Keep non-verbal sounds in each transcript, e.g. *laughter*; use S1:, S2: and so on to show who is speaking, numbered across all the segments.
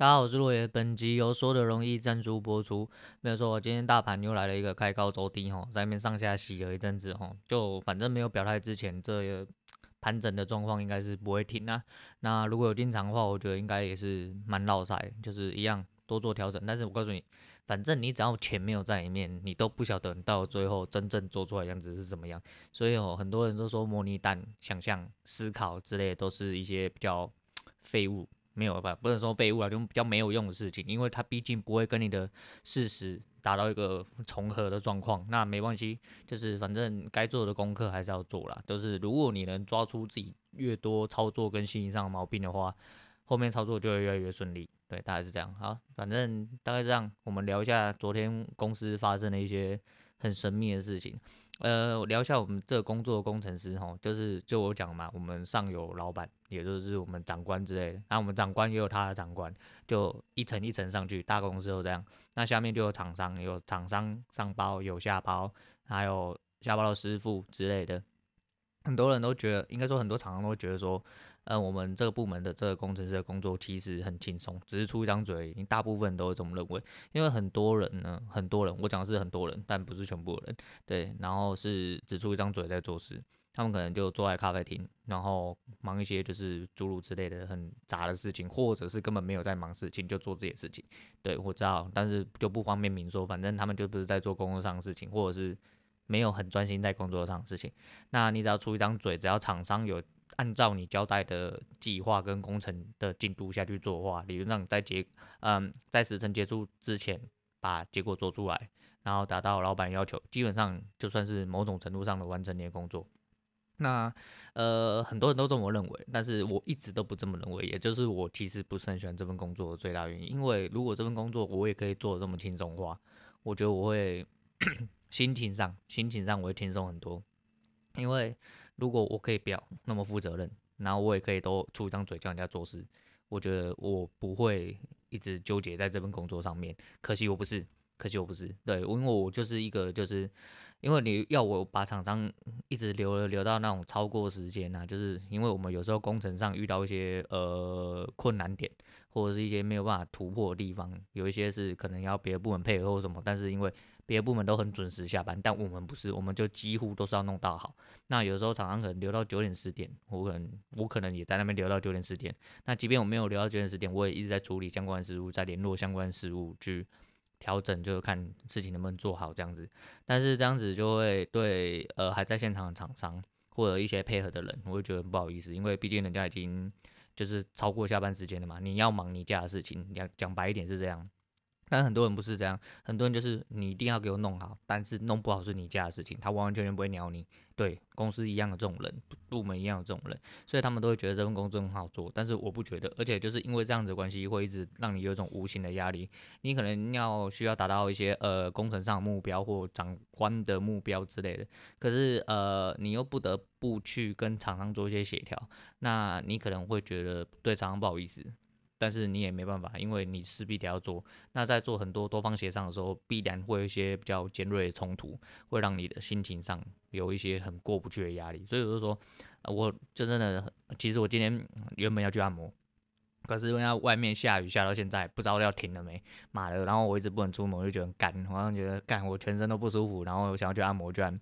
S1: 大家好，我是洛爷。本集由说的容易赞助播出。没有错，我今天大盘又来了一个开高走低，哈，在那边上下洗了一阵子，哈，就反正没有表态之前，这盘整的状况应该是不会停啊。那如果有进场的话，我觉得应该也是蛮绕赛，就是一样多做调整。但是我告诉你，反正你只要钱没有在里面，你都不晓得到最后真正做出来样子是怎么样。所以哦，很多人都说模拟弹、想象、思考之类的都是一些比较废物。没有吧，不能说废物啊，就比较没有用的事情，因为它毕竟不会跟你的事实达到一个重合的状况。那没关系，就是反正该做的功课还是要做啦。就是如果你能抓出自己越多操作跟心理上的毛病的话，后面操作就会越来越顺利。对，大概是这样。好，反正大概这样，我们聊一下昨天公司发生的一些很神秘的事情。呃，聊一下我们这个工作的工程师哈，就是就我讲嘛，我们上有老板，也就是我们长官之类的，那我们长官也有他的长官，就一层一层上去，大公司都这样。那下面就有厂商，有厂商上包，有下包，还有下包的师傅之类的。很多人都觉得，应该说很多厂商都觉得说。呃，我们这个部门的这个工程师的工作其实很轻松，只是出一张嘴，大部分都会这么认为。因为很多人呢，很多人，我讲的是很多人，但不是全部人，对。然后是只出一张嘴在做事，他们可能就坐在咖啡厅，然后忙一些就是诸如之类的很杂的事情，或者是根本没有在忙事情，就做这些事情。对，我知道，但是就不方便明说，反正他们就不是在做工作上的事情，或者是没有很专心在工作上的事情。那你只要出一张嘴，只要厂商有。按照你交代的计划跟工程的进度下去做的话，理论上在结嗯在时程结束之前把结果做出来，然后达到老板要求，基本上就算是某种程度上的完成你的工作。那呃很多人都这么认为，但是我一直都不这么认为，也就是我其实不是很喜欢这份工作的最大原因。因为如果这份工作我也可以做的这么轻松的话，我觉得我会 *clears throat* 心情上心情上我会轻松很多，因为。如果我可以不要那么负责任，然后我也可以都出一张嘴叫人家做事，我觉得我不会一直纠结在这份工作上面。可惜我不是，可惜我不是，对，因为我就是一个就是，因为你要我把厂商一直留了留到那种超过时间啊，就是因为我们有时候工程上遇到一些呃困难点，或者是一些没有办法突破的地方，有一些是可能要别的部门配合或什么，但是因为别的部门都很准时下班，但我们不是，我们就几乎都是要弄到好。那有时候厂商可能留到九点十点，我可能我可能也在那边留到九点十点。那即便我没有留到九点十点，我也一直在处理相关事务，在联络相关事务去调整，就是看事情能不能做好这样子。但是这样子就会对呃还在现场的厂商或者一些配合的人，我会觉得不好意思，因为毕竟人家已经就是超过下班时间了嘛。你要忙你家的事情，讲讲白一点是这样。但很多人不是这样，很多人就是你一定要给我弄好，但是弄不好是你家的事情，他完完全全不会鸟你。对，公司一样的这种人，部门一样的这种人，所以他们都会觉得这份工作很好做，但是我不觉得，而且就是因为这样子的关系，会一直让你有一种无形的压力。你可能要需要达到一些呃工程上的目标或长官的目标之类的，可是呃你又不得不去跟厂商做一些协调，那你可能会觉得对厂商不好意思。但是你也没办法，因为你势必得要做。那在做很多多方协商的时候，必然会有一些比较尖锐的冲突，会让你的心情上有一些很过不去的压力。所以我就说，我就真的，其实我今天原本要去按摩，可是因为外面下雨下到现在，不知道要停了没，妈的，然后我一直不能出门，我就觉得很干，好像觉得干，我全身都不舒服，然后我想要去按摩，居然。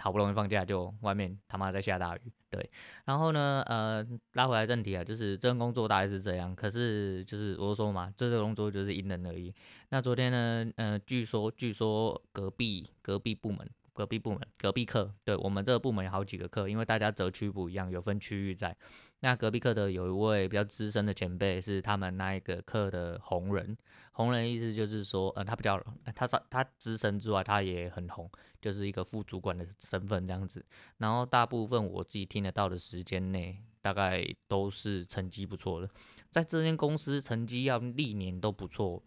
S1: 好不容易放假，就外面他妈在下大雨，对。然后呢，呃，拉回来正题啊，就是这份工作大概是这样。可是就是我说嘛，这个工作就是因人而异。那昨天呢，呃，据说据说隔壁隔壁部门。隔壁部门，隔壁课，对，我们这个部门有好几个课，因为大家择区不一样，有分区域在。那隔壁课的有一位比较资深的前辈，是他们那一个课的红人。红人意思就是说，呃，他比较，他他他资深之外，他也很红，就是一个副主管的身份这样子。然后大部分我自己听得到的时间内，大概都是成绩不错的，在这间公司成绩要历年都不错。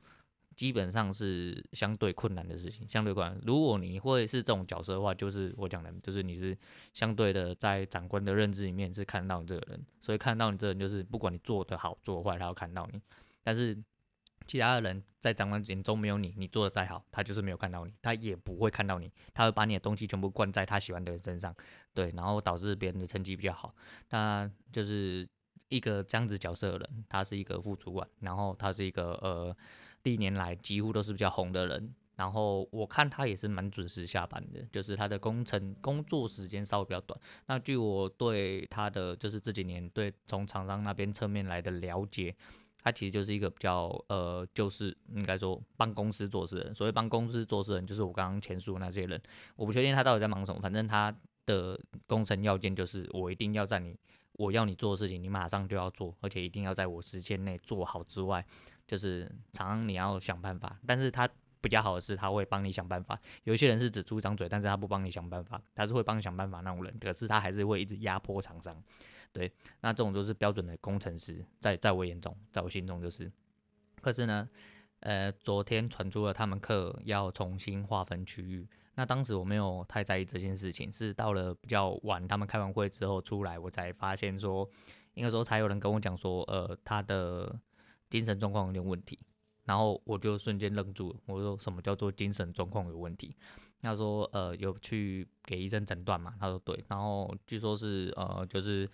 S1: 基本上是相对困难的事情，相对困难。如果你会是这种角色的话，就是我讲的，就是你是相对的在长官的认知里面是看到你这个人，所以看到你这个人就是不管你做得好做坏，他要看到你。但是其他的人在长官眼中没有你，你做得再好，他就是没有看到你，他也不会看到你，他会把你的东西全部灌在他喜欢的人身上，对，然后导致别人的成绩比较好。那就是一个这样子角色的人，他是一个副主管，然后他是一个呃历年来几乎都是比较红的人，然后我看他也是蛮准时下班的，就是他的工程工作时间稍微比较短。那据我对他的就是这几年对从厂商那边侧面来的了解。他其实就是一个比较呃，就是应该说帮公司做事的人。所谓帮公司做事的人，就是我刚刚前述的那些人。我不确定他到底在忙什么，反正他的工程要件就是我一定要在你我要你做的事情，你马上就要做，而且一定要在我时间内做好之外，就是常常你要想办法。但是他比较好的是，他会帮你想办法。有些人是只出一张嘴，但是他不帮你想办法，他是会帮你想办法那种人，可是他还是会一直压迫厂商。对，那这种就是标准的工程师，在在我眼中，在我心中就是。可是呢，呃，昨天传出了他们课要重新划分区域。那当时我没有太在意这件事情，是到了比较晚，他们开完会之后出来，我才发现说，应该说才有人跟我讲说，呃，他的精神状况有点问题。然后我就瞬间愣住了，我说什么叫做精神状况有问题？他说，呃，有去给医生诊断嘛？他说对，然后据说是呃，就是。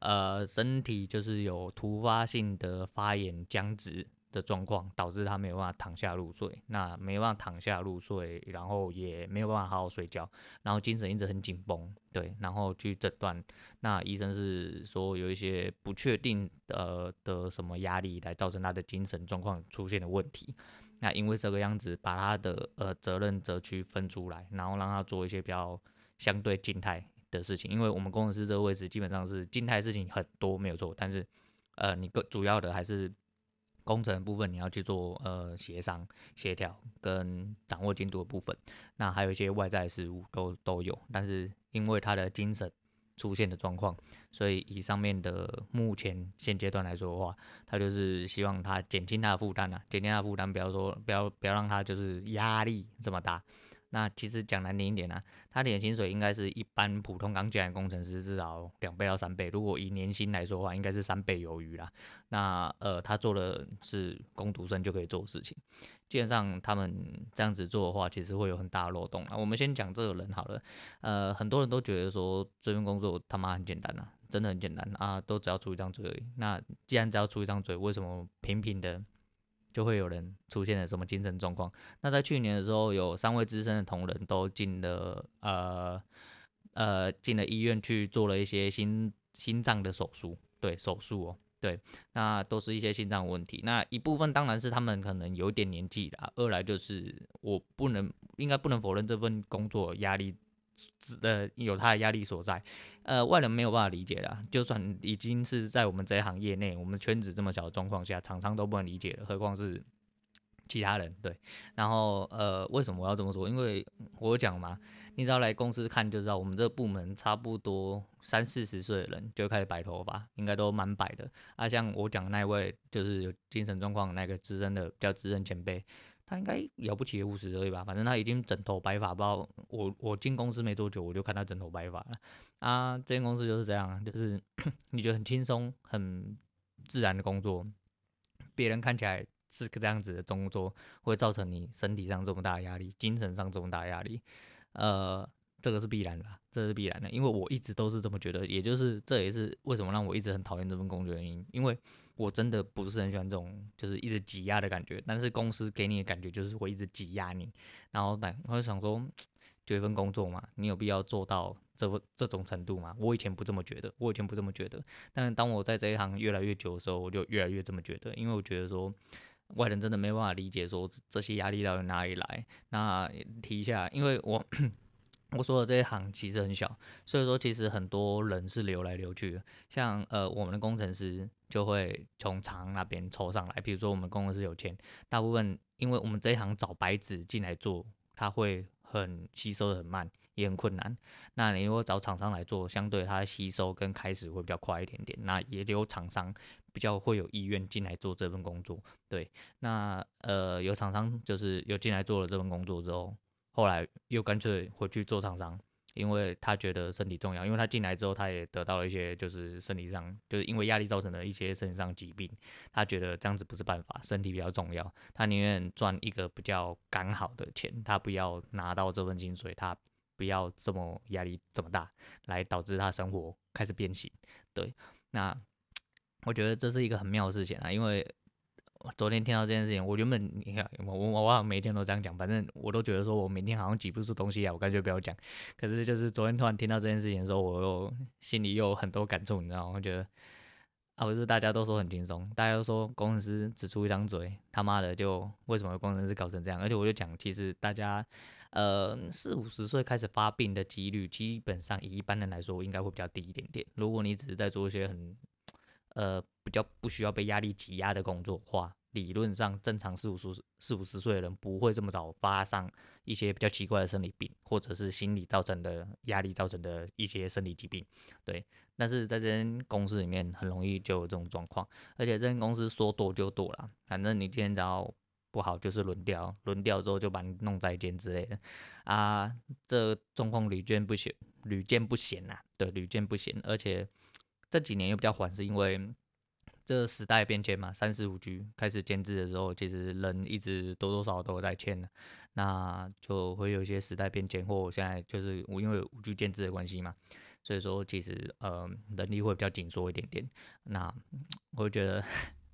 S1: 呃，身体就是有突发性的发炎僵直的状况，导致他没有办法躺下入睡。那没有办法躺下入睡，然后也没有办法好好睡觉，然后精神一直很紧绷。对，然后去诊断，那医生是说有一些不确定的的什么压力来造成他的精神状况出现的问题。那因为这个样子，把他的呃责任责区分出来，然后让他做一些比较相对静态的事情，因为我们工程师这个位置基本上是静态事情很多没有错，但是呃，你个主要的还是工程部分，你要去做呃协商、协调跟掌握进度的部分。那还有一些外在事务都都有，但是因为他的精神出现的状况，所以以上面的目前现阶段来说的话，他就是希望他减轻他的负担啊，减轻他的负担，不要说不要不要让他就是压力这么大。那其实讲难听一点啊，他的薪水应该是一般普通刚进来工程师至少两倍到三倍，如果以年薪来说的话，应该是三倍有余啦。那呃，他做的是工读生就可以做事情，基本上他们这样子做的话，其实会有很大的漏洞啊。我们先讲这个人好了，呃，很多人都觉得说这份工作他妈很简单啊，真的很简单啊，都只要出一张嘴而已。那既然只要出一张嘴，为什么频频的？就会有人出现了什么精神状况？那在去年的时候，有三位资深的同仁都进了呃呃进了医院去做了一些心心脏的手术，对手术哦，对，那都是一些心脏问题。那一部分当然是他们可能有点年纪了，二来就是我不能应该不能否认这份工作压力。呃，有他的压力所在，呃，外人没有办法理解的。就算已经是在我们这一行业内，我们圈子这么小的状况下，厂商都不能理解了，何况是其他人。对，然后呃，为什么我要这么说？因为我讲嘛，你只要来公司看就知道，我们这个部门差不多三四十岁的人就开始白头发，应该都蛮白的。啊，像我讲那位，就是有精神状况那个资深的比较资深前辈。他应该了不起的五十而已吧，反正他已经整头白发，不知道我我进公司没多久，我就看他整头白发了。啊，这间公司就是这样，就是 *coughs* 你觉得很轻松、很自然的工作，别人看起来是个这样子的工作，会造成你身体上这么大压力，精神上这么大压力，呃，这个是必然的，这是必然的，因为我一直都是这么觉得，也就是这也是为什么让我一直很讨厌这份工作的原因，因为。我真的不是很喜欢这种，就是一直挤压的感觉。但是公司给你的感觉就是会一直挤压你，然后呢，我就想说，就一份工作嘛，你有必要做到这这种程度吗？我以前不这么觉得，我以前不这么觉得。但是当我在这一行越来越久的时候，我就越来越这么觉得，因为我觉得说，外人真的没办法理解说这些压力到底哪里来。那提一下，因为我。*clears throat* 我说的这一行其实很小，所以说其实很多人是流来流去的。像呃我们的工程师就会从厂那边抽上来，比如说我们工程师有钱，大部分因为我们这一行找白纸进来做，他会很吸收的很慢，也很困难。那你如果找厂商来做，相对它吸收跟开始会比较快一点点。那也有厂商比较会有意愿进来做这份工作。对，那呃有厂商就是有进来做了这份工作之后。后来又干脆回去做厂商，因为他觉得身体重要。因为他进来之后，他也得到了一些就是身体上，就是因为压力造成的一些身体上疾病。他觉得这样子不是办法，身体比较重要。他宁愿赚一个比较刚好的钱，他不要拿到这份薪水，他不要这么压力这么大，来导致他生活开始变形。对，那 *tsk* 我觉得这是一个很妙的事情啊，因为昨天听到这件事情，我原本你看我我我好像每天都这样讲，反正我都觉得说我明天好像挤不出东西来，我干脆不要讲。可是就是昨天突然听到这件事情的时候，我又心里又有很多感触，你知道吗？我觉得啊，不是大家都说很轻松，大家都说工程师只出一张嘴，他妈的就为什么工程师搞成这样？而且我就讲，其实大家呃四五十岁开始发病的几率，基本上以一般人来说应该会比较低一点点。如果你只是在做一些很呃，比较不需要被压力挤压的工作话，理论上正常四五十四五十岁的人不会这么早发上一些比较奇怪的生理病，或者是心理造成的压力造成的一些生理疾病。对，但是在这间公司里面很容易就有这种状况，而且这间公司说多就多了，反正你今天只要不好就是轮调，轮调之后就把你弄再见之类的啊，这状况屡见不鲜，屡见不鲜呐，对，屡见不鲜，而且。这几年又比较缓，是因为这时代变迁嘛。三十五 G 开始建制的时候，其实人一直多多少少都在迁，那就会有一些时代变迁，或现在就是我因为五 G 建制的关系嘛，所以说其实呃人力会比较紧缩一点点。那我就觉得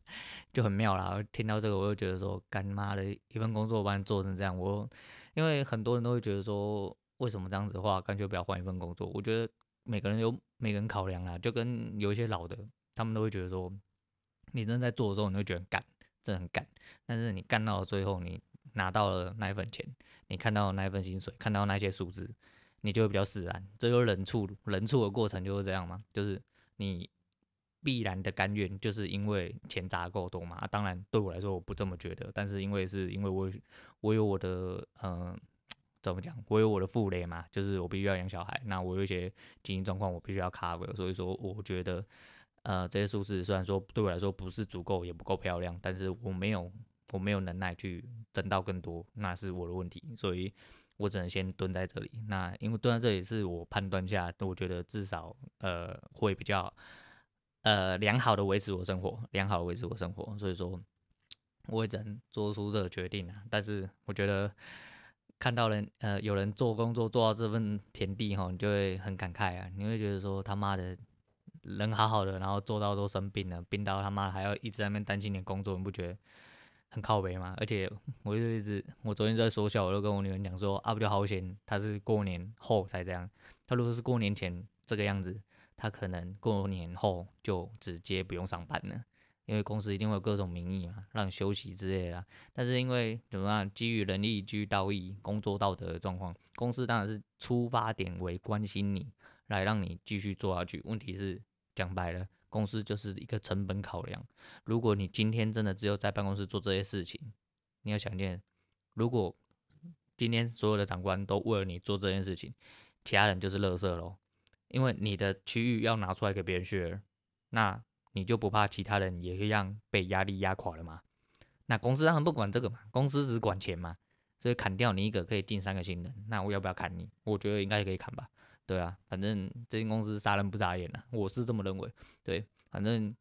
S1: *laughs* 就很妙啦。听到这个，我就觉得说，干妈的一份工作把你做成这样，我因为很多人都会觉得说，为什么这样子的话，干脆不要换一份工作。我觉得。每个人有每个人考量啦，就跟有一些老的，他们都会觉得说，你正在做的时候，你会觉得干，真的很干。但是你干到了最后，你拿到了那一份钱，你看到了那一份薪水，看到那些数字，你就会比较释然。这就是人处人处的过程就是这样嘛，就是你必然的甘愿，就是因为钱砸够多嘛。当然对我来说我不这么觉得，但是因为是因为我我有我的嗯。怎么讲？我有我的负累嘛，就是我必须要养小孩，那我有一些经济状况，我必须要 cover。所以说，我觉得，呃，这些数字虽然说对我来说不是足够，也不够漂亮，但是我没有，我没有能耐去挣到更多，那是我的问题，所以我只能先蹲在这里。那因为蹲在这里是我判断下，我觉得至少呃会比较呃良好的维持我生活，良好的维持我生活。所以说，我也只能做出这个决定啊。但是我觉得。看到人呃有人做工作做到这份田地哈，你就会很感慨啊！你会觉得说他妈的人好好的，然后做到都生病了，病到他妈还要一直在那边担心点工作，你不觉得很靠北吗？而且我就一直我昨天在说笑，我就跟我女儿讲说啊，不就好险他是过年后才这样，他如果是过年前这个样子，他可能过年后就直接不用上班了。因为公司一定会有各种名义嘛，让休息之类的。但是因为怎么样，基于人力、基于道义、工作道德的状况，公司当然是出发点为关心你，来让你继续做下去。问题是讲白了，公司就是一个成本考量。如果你今天真的只有在办公室做这些事情，你要想一件，如果今天所有的长官都为了你做这件事情，其他人就是垃圾喽。因为你的区域要拿出来给别人 share，那。你就不怕其他人也一样被压力压垮了吗？那公司当然不管这个嘛，公司只管钱嘛，所以砍掉你一个可以进三个新人，那我要不要砍你？我觉得应该可以砍吧。对啊，反正这间公司杀人不眨眼啊，我是这么认为。对，反正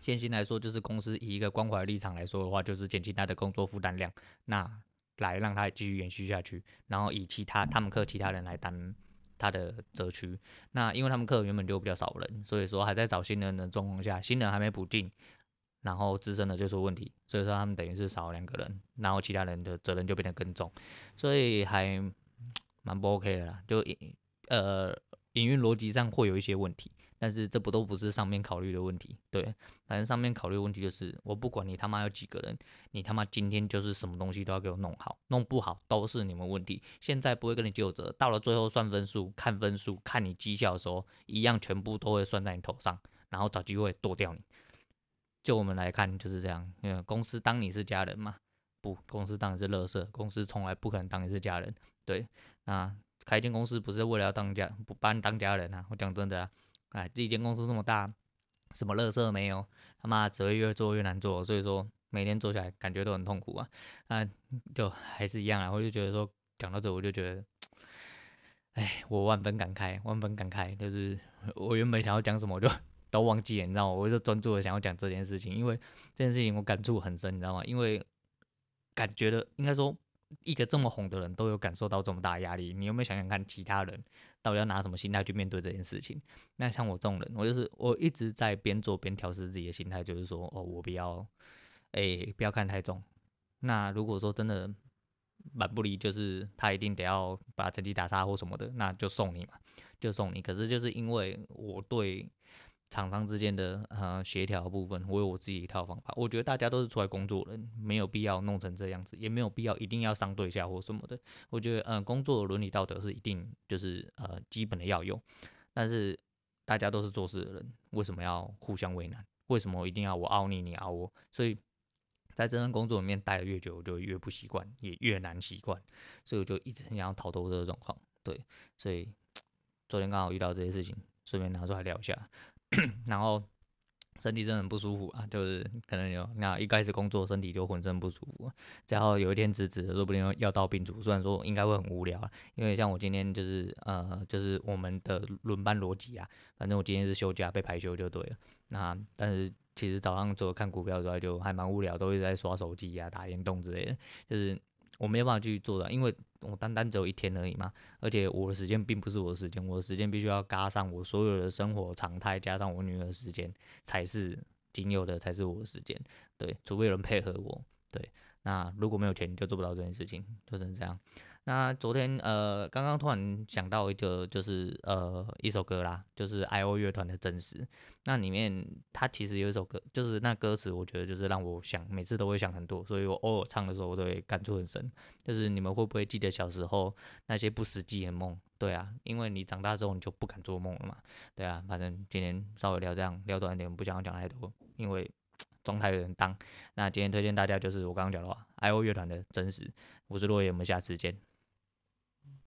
S1: 现行来说，就是公司以一个关怀立场来说的话，就是减轻他的工作负担量，那来让他继续延续下去，然后以其他他们课其他人来担。他的责区，那因为他们课原本就比较少人，所以说还在找新人的状况下，新人还没补进，然后资深的就出问题，所以说他们等于是少了两个人，然后其他人的责任就变得更重，所以还蛮不 OK 的啦，就呃营运逻辑上会有一些问题。但是这不都不是上面考虑的问题，对，反正上面考虑问题就是，我不管你他妈有几个人，你他妈今天就是什么东西都要给我弄好，弄不好都是你们问题。现在不会跟你纠责，到了最后算分数、看分数、看你绩效的时候，一样全部都会算在你头上，然后找机会剁掉你。就我们来看就是这样，因为公司当你是家人嘛，不，公司当你是垃圾，公司从来不可能当你是家人。对，那开一间公司不是为了要当家，不把你当家人啊，我讲真的啊。哎，这一间公司这么大，什么乐色没有？他妈只会越做越难做，所以说每天做起来感觉都很痛苦啊。啊就还是一样啊，我就觉得说讲到这，我就觉得，哎，我万分感慨，万分感慨。就是我原本想要讲什么，我就 *laughs* 都忘记了，你知道吗？我就专注的想要讲这件事情，因为这件事情我感触很深，你知道吗？因为感觉的应该说一个这么红的人都有感受到这么大压力，你有没有想想看，其他人到底要拿什么心态去面对这件事情？那像我这种人，我就是我一直在边做边调试自己的心态，就是说，哦，我不要，哎、不要看太重。那如果说真的蛮不离，就是他一定得要把成绩打差或什么的，那就送你嘛，就送你。可是就是因为我对。厂商之间的呃协调部分，我有我自己一套方法。我觉得大家都是出来工作人，没有必要弄成这样子，也没有必要一定要上对下或什么的。我觉得呃工作伦理道德是一定就是呃基本的要有，但是大家都是做事的人，为什么要互相为难？为什么一定要我凹你，你凹我？所以在这份工作里面待得越久，我就越不习惯，也越难习惯，所以我就一直很想要逃脱这个状况。对，所以 *tsk* 昨天刚好遇到这些事情，顺便拿出来聊一下。然后身体真的很不舒服啊，就是可能有那一开始工作身体就浑身不舒服，只要有一天辞职，说不定要到病除。虽然说应该会很无聊，因为像我今天就是呃就是我们的轮班逻辑啊，反正我今天是休假被排休就对了。那但是其实早上除了看股票之外，就还蛮无聊，都一直在刷手机啊、打电动之类的，就是。我没有办法去做的，因为我单单只有一天而已嘛，而且我的时间并不是我的时间，我的时间必须要加上我所有的生活常态，加上我女儿的时间，才是仅有的，才是我的时间。对，除非有人配合我，对，那如果没有钱，你就做不到这件事情，就只能这样。那昨天呃，刚刚突然想到一个，就是呃一首歌啦，就是 I.O 乐团的《真实》。那里面它其实有一首歌，就是那歌词，我觉得就是让我想，每次都会想很多，所以我偶尔唱的时候，我都会感触很深。就是你们会不会记得小时候那些不实际的梦？对啊，因为你长大之后你就不敢做梦了嘛。对啊，反正今天稍微聊这样，聊短一点，不想要讲太多，因为状态有人当。那今天推荐大家就是我刚刚讲的话，I.O 乐团的《真实》。我是落叶，我们下次见。